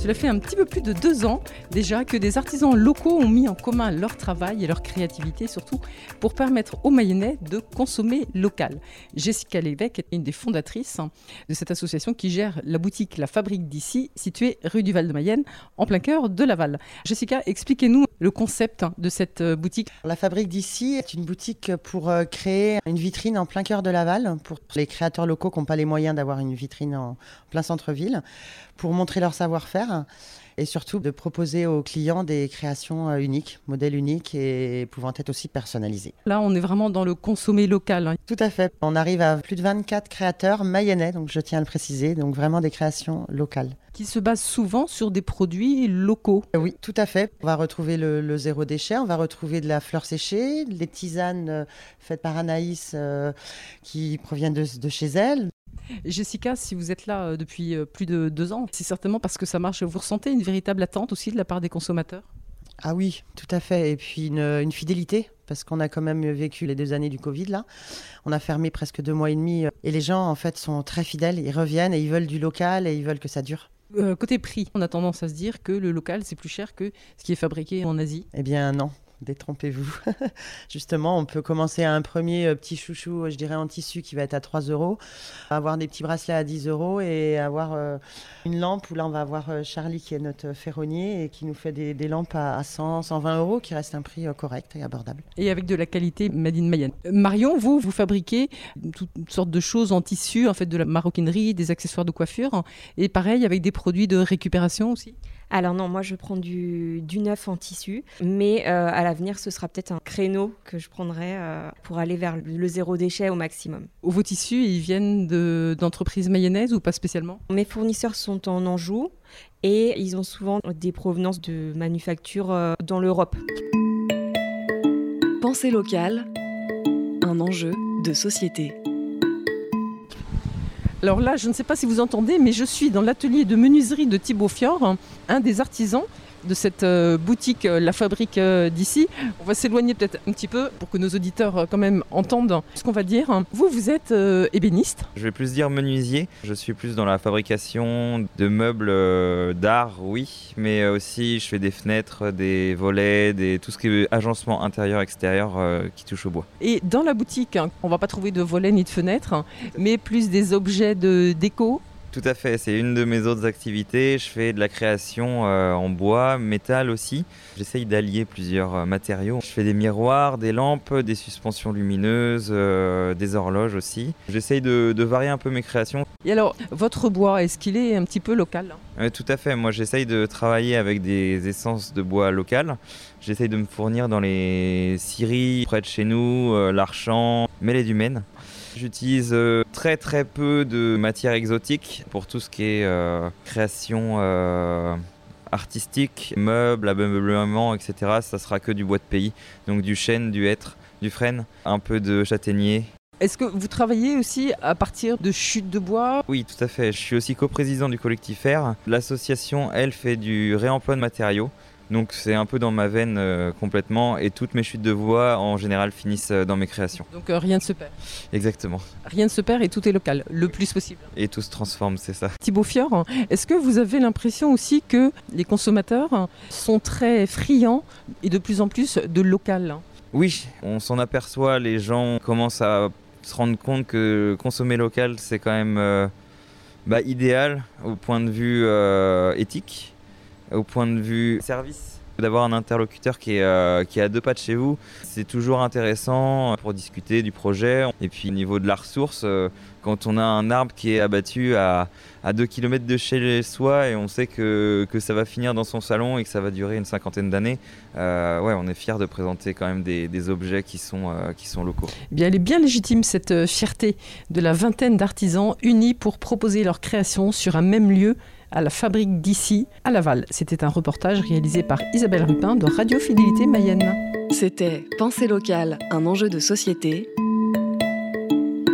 Cela fait un petit peu plus de deux ans déjà que des artisans locaux ont mis en commun leur travail et leur créativité, surtout pour permettre aux Mayennais de consommer local. Jessica Lévesque est une des fondatrices de cette association qui gère la boutique La Fabrique d'ici, située rue du Val-de-Mayenne, en plein cœur de Laval. Jessica, expliquez-nous le concept de cette boutique. La Fabrique d'ici est une boutique pour euh, créer une vitrine en plein cœur de Laval, pour les créateurs locaux qui n'ont pas les moyens d'avoir une vitrine en plein centre-ville, pour montrer leur savoir-faire et surtout de proposer aux clients des créations euh, uniques, modèles uniques et pouvant être aussi personnalisés. Là, on est vraiment dans le consommer local. hein. Tout à fait. On arrive à plus de 24 créateurs mayennais, donc je tiens à le préciser, donc vraiment des créations locales. qui se base souvent sur des produits locaux. Euh, Oui, tout à fait. On va retrouver le, le zéro déchet, on va retrouver de la fleur séchée, les tisanes euh, faites par Anaïs euh, qui proviennent de, de chez elle. Jessica, si vous êtes là euh, depuis euh, plus de deux ans, c'est certainement parce que ça marche. Vous ressentez une véritable attente aussi de la part des consommateurs? Ah oui, tout à fait. Et puis une, une fidélité, parce qu'on a quand même vécu les deux années du Covid là. On a fermé presque deux mois et demi euh, et les gens en fait sont très fidèles. Ils reviennent et ils veulent du local et ils veulent que ça dure. Euh, Côté prix, on a tendance à se dire que le local, c'est plus cher que ce qui est fabriqué en Asie. Eh bien non, détrompez-vous. Justement, on peut commencer à un premier euh, petit chouchou, euh, je dirais en tissu, qui va être à 3 euros, avoir des petits bracelets à 10 euros et avoir euh, une lampe où là on va avoir Charlie qui est notre ferronnier et qui nous fait des, lampes à, à 100, 120 euros, qui reste un prix correct et abordable. Et avec de la qualité Made in Mayenne. Marion, vous, vous fabriquez toutes sortes de choses en tissu, en fait de la maroquinerie, des accessoires de coiffure, et pareil avec des produits de récupération aussi? Alors non, moi je prends du, du neuf en tissu, mais euh, à l'avenir ce sera peut-être un créneau que je prendrai euh, pour aller vers le zéro déchet au maximum. Vos tissus, ils viennent de- d'entreprises mayonnaises ou pas spécialement? Mes fournisseurs sont en Anjou et ils ont souvent des provenances de manufactures euh, dans l'Europe. Pensée locale, un enjeu de société. Alors là, je ne sais pas si vous entendez, mais je suis dans l'atelier de menuiserie de Thibaut Fior, un des artisans de cette euh, boutique, euh, la fabrique euh, d'ici. On va s'éloigner peut-être un petit peu pour que nos auditeurs quand même entendent ce qu'on va dire. Vous, vous êtes ébéniste. Je vais plus dire menuisier. Je suis plus dans la fabrication de meubles d'art, oui, mais aussi je fais des fenêtres, des volets, des tout ce qui est agencement intérieur-extérieur euh, qui touche au bois. Et dans la boutique, hein, on va pas trouver de volets ni de fenêtres, hein, mais plus des objets de déco. Tout à fait, c'est une de mes autres activités. Je fais de la création euh, en bois, métal aussi. J'essaye d'allier plusieurs euh, matériaux. Je fais des miroirs, des lampes, des suspensions lumineuses, euh, des horloges aussi. J'essaye de, de varier un peu mes créations. Et alors, votre bois, est-ce qu'il est un petit peu local hein? Tout à fait. Moi, j'essaye de travailler avec des essences de bois locales. J'essaye de me fournir dans les scieries près de chez nous, l'Archamp, Mêlée du Maine. J'utilise euh, très très peu de matières exotiques pour tout ce qui est euh, création euh, artistique, meubles, ameublement, etc. Ça sera que du bois de pays, donc du chêne, du hêtre, du frêne, un peu de châtaignier, Est-ce que vous travaillez aussi à partir de chutes de bois? Oui, tout à fait. Je suis aussi coprésident du collectif R. L'association, elle, fait du réemploi de matériaux. Donc c'est un peu dans ma veine euh, complètement et toutes mes chutes de bois en général finissent euh, dans mes créations. Donc euh, rien ne se perd. Exactement. Rien ne se perd et tout est local, le plus possible. Et tout se transforme, c'est ça. Thibaut Fior, est-ce que vous avez l'impression aussi que les consommateurs sont très friands et de plus en plus de local? Oui, on s'en aperçoit, les gens commencent à se rendre compte que consommer local, c'est quand même bah, idéal au point de vue éthique, au point de vue service. D'avoir un interlocuteur qui est, euh, qui est à deux pas de chez vous, c'est toujours intéressant pour discuter du projet. Et puis au niveau de la ressource, euh, quand on a un arbre qui est abattu à, à 2 km de chez soi et on sait que, que ça va finir dans son salon et que ça va durer une cinquantaine d'années, euh, ouais, on est fier de présenter quand même des, des objets qui sont, euh, qui sont locaux. Eh bien, elle est bien légitime cette euh, fierté de la vingtaine d'artisans unis pour proposer leur création sur un même lieu à la fabrique d'ici, à Laval. C'était un reportage réalisé par Isabelle Rupin de Radio Fidélité Mayenne. C'était Pensée locale, un enjeu de société.